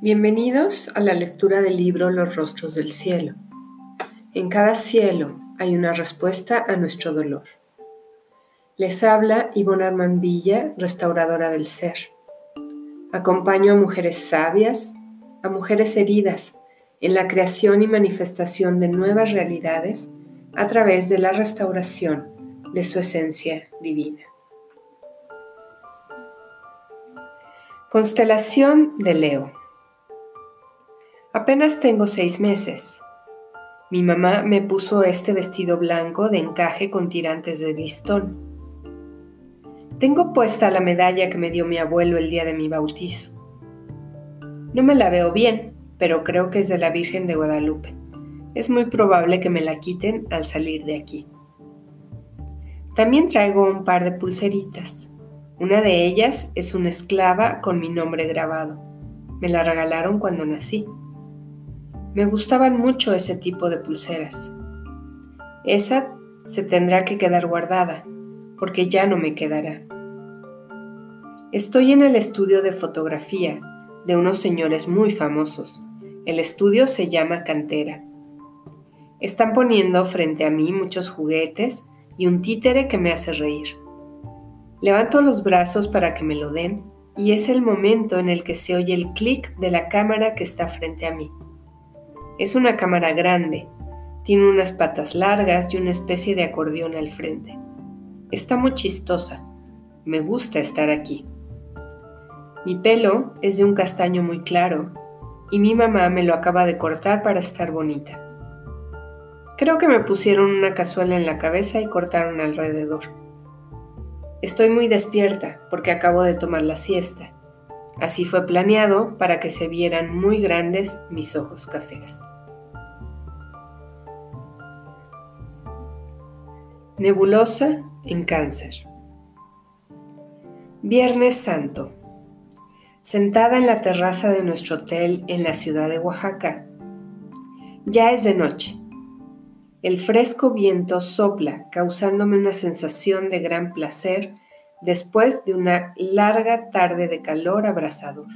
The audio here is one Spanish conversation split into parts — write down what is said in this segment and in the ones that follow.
Bienvenidos a la lectura del libro Los rostros del cielo. En cada cielo hay una respuesta a nuestro dolor. Les habla Ivonne Armand Villa, restauradora del ser. Acompaño a mujeres sabias, a mujeres heridas, en la creación y manifestación de nuevas realidades a través de la restauración de su esencia divina. Constelación de Leo. Apenas tengo seis meses. Mi mamá me puso este vestido blanco de encaje con tirantes de listón. Tengo puesta la medalla que me dio mi abuelo el día de mi bautizo. No me la veo bien, pero creo que es de la Virgen de Guadalupe. Es muy probable que me la quiten al salir de aquí. También traigo un par de pulseritas. Una de ellas es una esclava con mi nombre grabado. Me la regalaron cuando nací. Me gustaban mucho ese tipo de pulseras. Esa se tendrá que quedar guardada, porque ya no me quedará. Estoy en el estudio de fotografía de unos señores muy famosos. El estudio se llama Cantera. Están poniendo frente a mí muchos juguetes y un títere que me hace reír. Levanto los brazos para que me lo den y es el momento en el que se oye el clic de la cámara que está frente a mí. Es una cámara grande, tiene unas patas largas y una especie de acordeón al frente. Está muy chistosa. Me gusta estar aquí. Mi pelo es de un castaño muy claro y mi mamá me lo acaba de cortar para estar bonita. Creo que me pusieron una cazuela en la cabeza y cortaron alrededor. Estoy muy despierta porque acabo de tomar la siesta. Así fue planeado para que se vieran muy grandes mis ojos cafés. Nebulosa en cáncer. Viernes Santo. Sentada en la terraza de nuestro hotel en la ciudad de Oaxaca. Ya es de noche. El fresco viento sopla, causándome una sensación de gran placer después de una larga tarde de calor abrasador.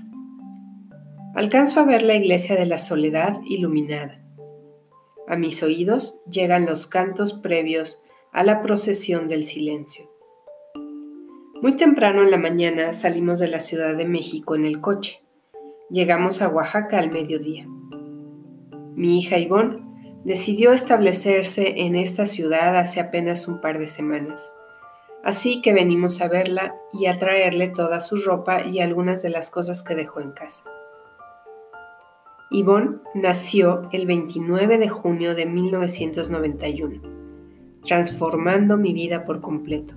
Alcanzo a ver la iglesia de la soledad iluminada. A mis oídos llegan los cantos previos a la procesión del silencio. Muy temprano en la mañana salimos de la Ciudad de México en el coche. Llegamos a Oaxaca al mediodía. Mi hija Ivonne decidió establecerse en esta ciudad hace apenas un par de semanas. Así que venimos a verla y a traerle toda su ropa y algunas de las cosas que dejó en casa. Yvonne nació el 29 de junio de 1991 transformando mi vida por completo.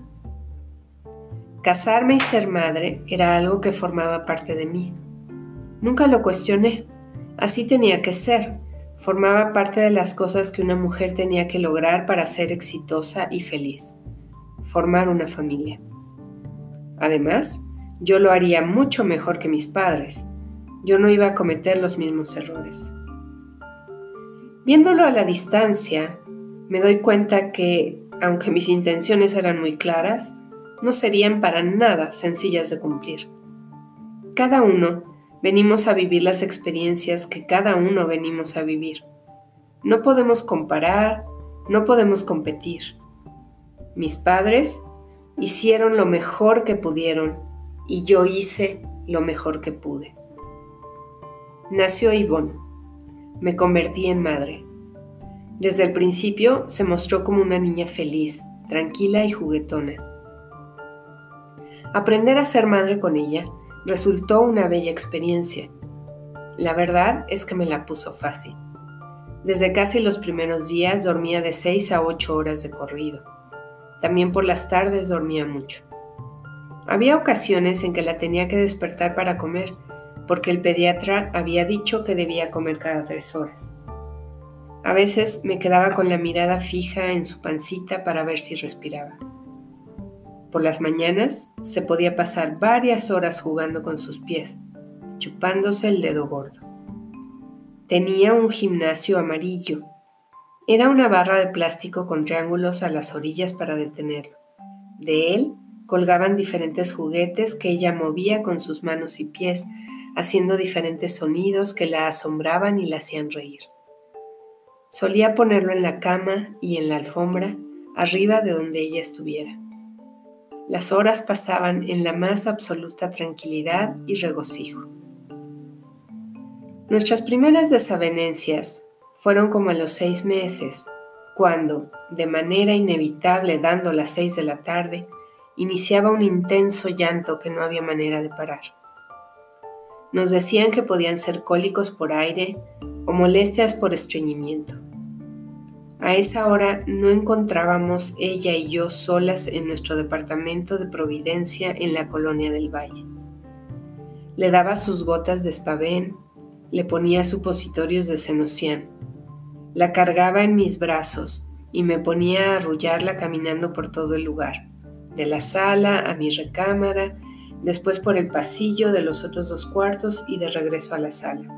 Casarme y ser madre era algo que formaba parte de mí. Nunca lo cuestioné. Así tenía que ser. Formaba parte de las cosas que una mujer tenía que lograr para ser exitosa y feliz. Formar una familia. Además, yo lo haría mucho mejor que mis padres. Yo no iba a cometer los mismos errores. Viéndolo a la distancia, me doy cuenta que, aunque mis intenciones eran muy claras, no serían para nada sencillas de cumplir. Cada uno venimos a vivir las experiencias que cada uno venimos a vivir. No podemos comparar, no podemos competir. Mis padres hicieron lo mejor que pudieron y yo hice lo mejor que pude. Nació Ivonne. Me convertí en madre. Desde el principio se mostró como una niña feliz, tranquila y juguetona. Aprender a ser madre con ella resultó una bella experiencia. La verdad es que me la puso fácil. Desde casi los primeros días dormía de 6 a 8 horas de corrido. También por las tardes dormía mucho. Había ocasiones en que la tenía que despertar para comer, porque el pediatra había dicho que debía comer cada tres horas. A veces me quedaba con la mirada fija en su pancita para ver si respiraba. Por las mañanas se podía pasar varias horas jugando con sus pies, chupándose el dedo gordo. Tenía un gimnasio amarillo. Era una barra de plástico con triángulos a las orillas para detenerlo. De él colgaban diferentes juguetes que ella movía con sus manos y pies, haciendo diferentes sonidos que la asombraban y la hacían reír. Solía ponerlo en la cama y en la alfombra, arriba de donde ella estuviera. Las horas pasaban en la más absoluta tranquilidad y regocijo. Nuestras primeras desavenencias fueron como a los seis meses, cuando, de manera inevitable dando las seis de la tarde, iniciaba un intenso llanto que no había manera de parar. Nos decían que podían ser cólicos por aire o molestias por estreñimiento. A esa hora no encontrábamos ella y yo solas en nuestro departamento de Providencia en la colonia del Valle. Le daba sus gotas de espavén, le ponía supositorios de senocián, la cargaba en mis brazos y me ponía a arrullarla caminando por todo el lugar, de la sala a mi recámara, después por el pasillo de los otros dos cuartos y de regreso a la sala.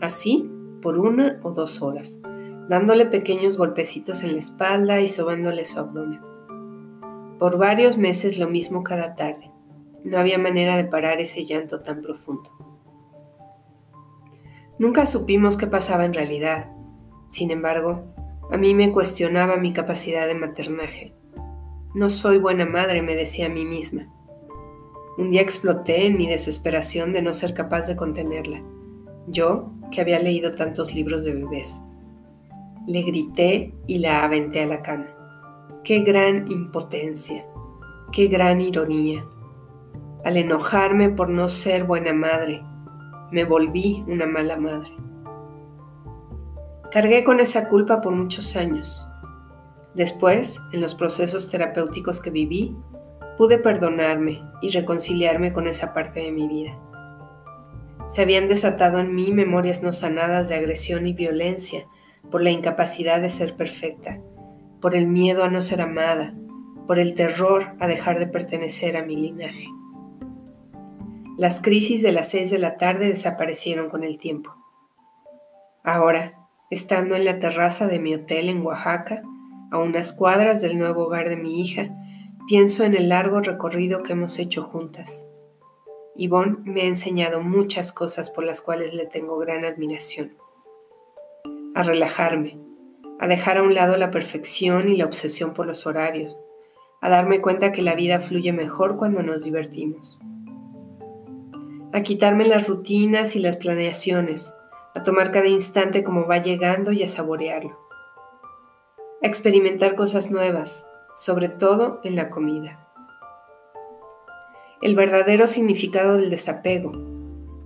Así, por una o dos horas dándole pequeños golpecitos en la espalda y sobándole su abdomen. Por varios meses lo mismo cada tarde. No había manera de parar ese llanto tan profundo. Nunca supimos qué pasaba en realidad. Sin embargo, a mí me cuestionaba mi capacidad de maternaje. No soy buena madre, me decía a mí misma. Un día exploté en mi desesperación de no ser capaz de contenerla. Yo, que había leído tantos libros de bebés. Le grité y la aventé a la cama. Qué gran impotencia, qué gran ironía. Al enojarme por no ser buena madre, me volví una mala madre. Cargué con esa culpa por muchos años. Después, en los procesos terapéuticos que viví, pude perdonarme y reconciliarme con esa parte de mi vida. Se habían desatado en mí memorias no sanadas de agresión y violencia por la incapacidad de ser perfecta, por el miedo a no ser amada, por el terror a dejar de pertenecer a mi linaje. Las crisis de las seis de la tarde desaparecieron con el tiempo. Ahora, estando en la terraza de mi hotel en Oaxaca, a unas cuadras del nuevo hogar de mi hija, pienso en el largo recorrido que hemos hecho juntas. Yvonne me ha enseñado muchas cosas por las cuales le tengo gran admiración a relajarme, a dejar a un lado la perfección y la obsesión por los horarios, a darme cuenta que la vida fluye mejor cuando nos divertimos, a quitarme las rutinas y las planeaciones, a tomar cada instante como va llegando y a saborearlo, a experimentar cosas nuevas, sobre todo en la comida. El verdadero significado del desapego,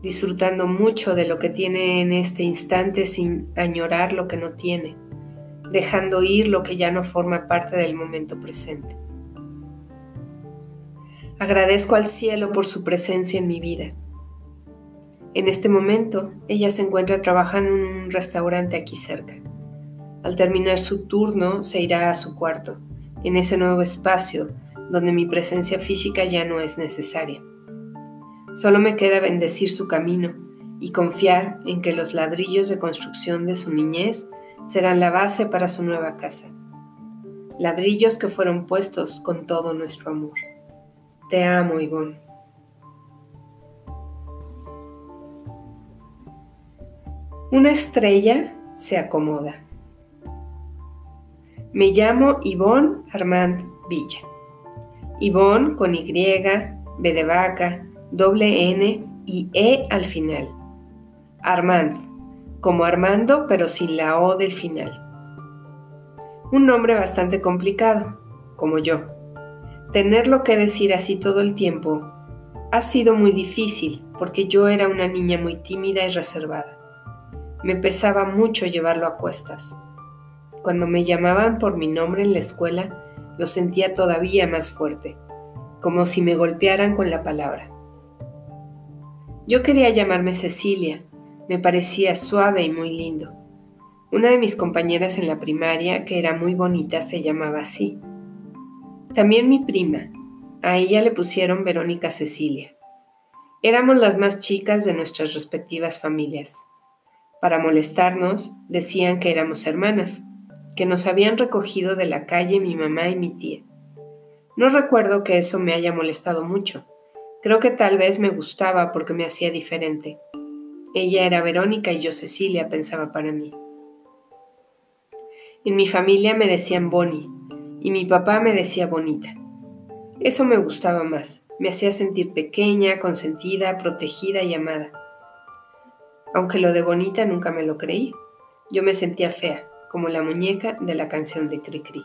disfrutando mucho de lo que tiene en este instante sin añorar lo que no tiene, dejando ir lo que ya no forma parte del momento presente. Agradezco al cielo por su presencia en mi vida. En este momento, ella se encuentra trabajando en un restaurante aquí cerca. Al terminar su turno, se irá a su cuarto, en ese nuevo espacio donde mi presencia física ya no es necesaria. Solo me queda bendecir su camino y confiar en que los ladrillos de construcción de su niñez serán la base para su nueva casa. Ladrillos que fueron puestos con todo nuestro amor. Te amo, Ivonne. Una estrella se acomoda. Me llamo Ivonne Armand Villa. Ivonne con Y, B de vaca, doble N y E al final. Armand, como Armando pero sin la O del final. Un nombre bastante complicado, como yo. Tenerlo que decir así todo el tiempo ha sido muy difícil porque yo era una niña muy tímida y reservada. Me pesaba mucho llevarlo a cuestas. Cuando me llamaban por mi nombre en la escuela, lo sentía todavía más fuerte, como si me golpearan con la palabra. Yo quería llamarme Cecilia, me parecía suave y muy lindo. Una de mis compañeras en la primaria, que era muy bonita, se llamaba así. También mi prima, a ella le pusieron Verónica Cecilia. Éramos las más chicas de nuestras respectivas familias. Para molestarnos, decían que éramos hermanas, que nos habían recogido de la calle mi mamá y mi tía. No recuerdo que eso me haya molestado mucho Creo que tal vez me gustaba porque me hacía diferente. Ella era Verónica y yo Cecilia, pensaba para mí. En mi familia me decían Bonnie y mi papá me decía Bonita. Eso me gustaba más, me hacía sentir pequeña, consentida, protegida y amada. Aunque lo de Bonita nunca me lo creí, yo me sentía fea, como la muñeca de la canción de Cricri.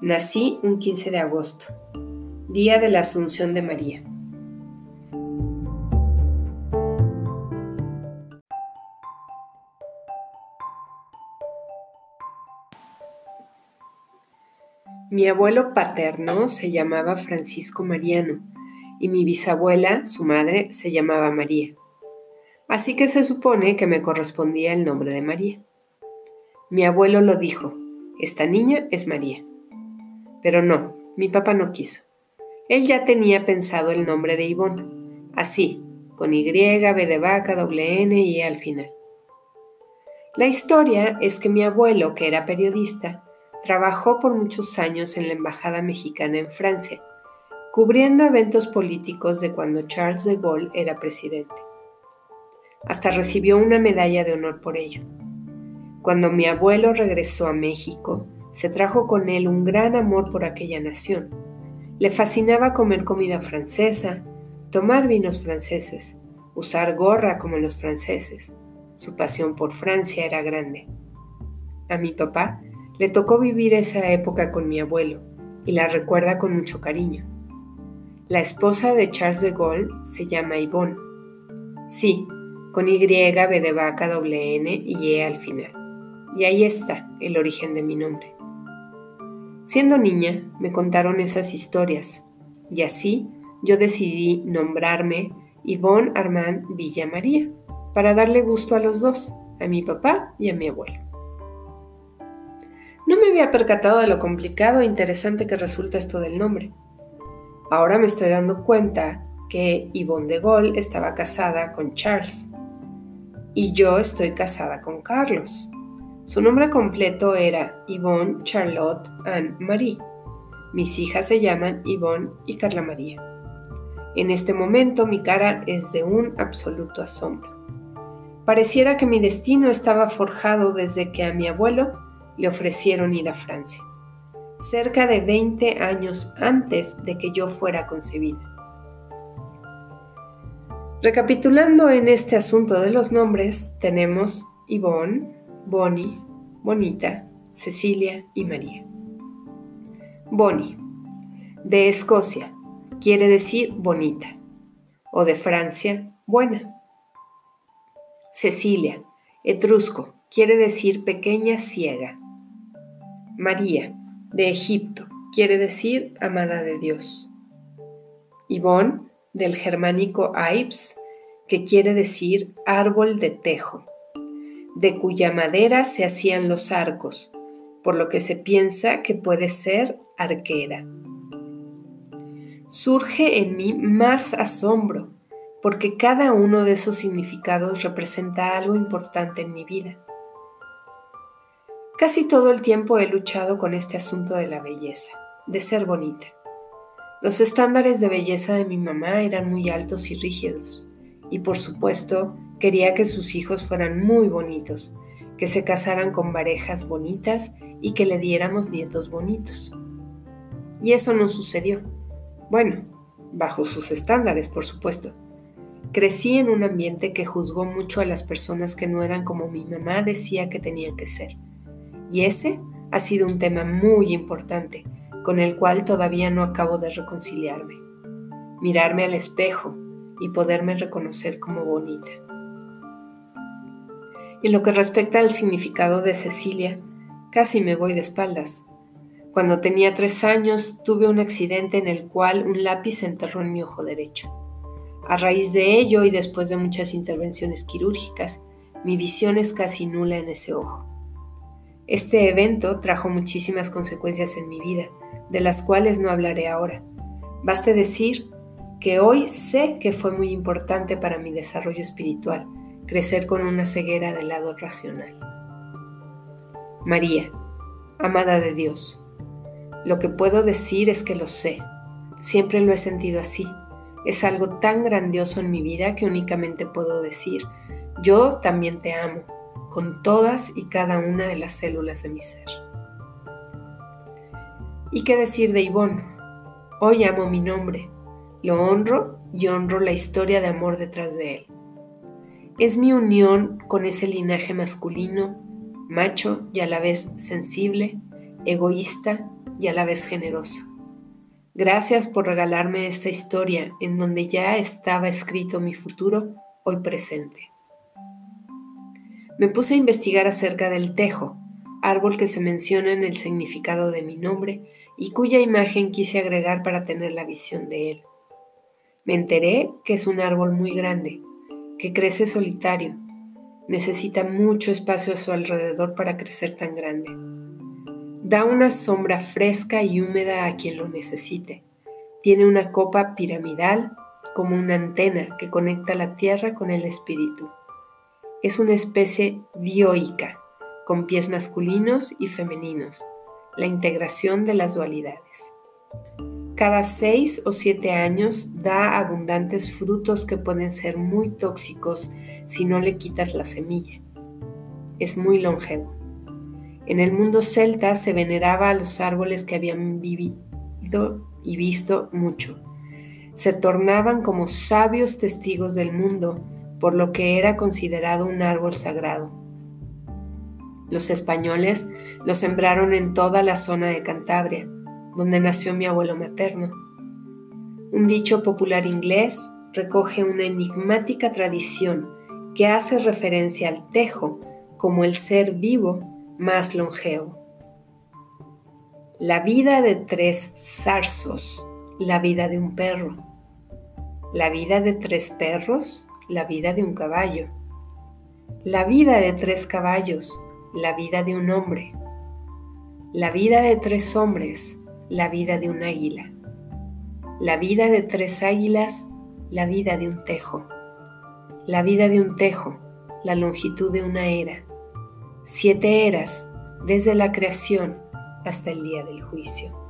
Nací un 15 de agosto, día de la Asunción de María. Mi abuelo paterno se llamaba Francisco Mariano y mi bisabuela, su madre, se llamaba María. Así que se supone que me correspondía el nombre de María. Mi abuelo lo dijo, esta niña es María. Pero no, mi papá no quiso. Él ya tenía pensado el nombre de Ivonne, así, con Y, B de vaca, doble N y E al final. La historia es que mi abuelo, que era periodista, trabajó por muchos años en la Embajada Mexicana en Francia, cubriendo eventos políticos de cuando Charles de Gaulle era presidente. Hasta recibió una medalla de honor por ello. Cuando mi abuelo regresó a México, se trajo con él un gran amor por aquella nación. Le fascinaba comer comida francesa, tomar vinos franceses, usar gorra como los franceses. Su pasión por Francia era grande. A mi papá le tocó vivir esa época con mi abuelo y la recuerda con mucho cariño. La esposa de Charles de Gaulle se llama Yvonne. Sí, con Y, B de vaca, doble N y E al final. Y ahí está el origen de mi nombre. Siendo niña, me contaron esas historias y así yo decidí nombrarme Yvonne Armand Villa María para darle gusto a los dos, a mi papá y a mi abuelo. No me había percatado de lo complicado e interesante que resulta esto del nombre. Ahora me estoy dando cuenta que Yvonne de Gaulle estaba casada con Charles y yo estoy casada con Carlos. Su nombre completo era Yvonne Charlotte Anne Marie. Mis hijas se llaman Yvonne y Carla María. En este momento mi cara es de un absoluto asombro. Pareciera que mi destino estaba forjado desde que a mi abuelo le ofrecieron ir a Francia, cerca de 20 años antes de que yo fuera concebida. Recapitulando en este asunto de los nombres, tenemos Yvonne, Bonnie, Bonita, Cecilia y María. Bonnie, de Escocia, quiere decir bonita, o de Francia, buena. Cecilia, etrusco, quiere decir pequeña ciega. María, de Egipto, quiere decir amada de Dios. Yvonne, del germánico Ips, que quiere decir árbol de tejo de cuya madera se hacían los arcos, por lo que se piensa que puede ser arquera. Surge en mí más asombro, porque cada uno de esos significados representa algo importante en mi vida. Casi todo el tiempo he luchado con este asunto de la belleza, de ser bonita. Los estándares de belleza de mi mamá eran muy altos y rígidos, y por supuesto Quería que sus hijos fueran muy bonitos, que se casaran con parejas bonitas y que le diéramos nietos bonitos. Y eso no sucedió. Bueno, bajo sus estándares, por supuesto. Crecí en un ambiente que juzgó mucho a las personas que no eran como mi mamá decía que tenían que ser. Y ese ha sido un tema muy importante, con el cual todavía no acabo de reconciliarme. Mirarme al espejo y poderme reconocer como bonita. En lo que respecta al significado de Cecilia, casi me voy de espaldas. Cuando tenía tres años tuve un accidente en el cual un lápiz se enterró en mi ojo derecho. A raíz de ello y después de muchas intervenciones quirúrgicas, mi visión es casi nula en ese ojo. Este evento trajo muchísimas consecuencias en mi vida, de las cuales no hablaré ahora. Baste decir que hoy sé que fue muy importante para mi desarrollo espiritual crecer con una ceguera del lado racional. María, amada de Dios, lo que puedo decir es que lo sé, Siempre lo he sentido así. Es algo tan grandioso en mi vida que únicamente puedo decir, yo también te amo, con todas y cada una de las células de mi ser. ¿Y qué decir de Ivonne? Hoy amo mi nombre, lo honro y honro la historia de amor detrás de él. Es mi unión con ese linaje masculino, macho y a la vez sensible, egoísta y a la vez generoso. Gracias por regalarme esta historia en donde ya estaba escrito mi futuro hoy presente. Me puse a investigar acerca del tejo, árbol que se menciona en el significado de mi nombre y cuya imagen quise agregar para tener la visión de él. Me enteré que es un árbol muy grande, que crece solitario, necesita mucho espacio a su alrededor para crecer tan grande. Da una sombra fresca y húmeda a quien lo necesite. Tiene una copa piramidal como una antena que conecta la tierra con el espíritu. Es una especie dioica, con pies masculinos y femeninos, la integración de las dualidades. Cada seis o siete años da abundantes frutos que pueden ser muy tóxicos si no le quitas la semilla. Es muy longevo. En el mundo celta se veneraba a los árboles que habían vivido y visto mucho. Se tornaban como sabios testigos del mundo, por lo que era considerado un árbol sagrado. Los españoles lo sembraron en toda la zona de Cantabria, donde nació mi abuelo materno. Un dicho popular inglés recoge una enigmática tradición que hace referencia al tejo como el ser vivo más longevo. La vida de tres zarzos, la vida de un perro. La vida de tres perros, la vida de un caballo. La vida de tres caballos, la vida de un hombre, la vida de tres hombres, la vida de un águila, la vida de tres águilas, la vida de un tejo, la vida de un tejo, la longitud de una era, siete eras desde la creación hasta el día del juicio.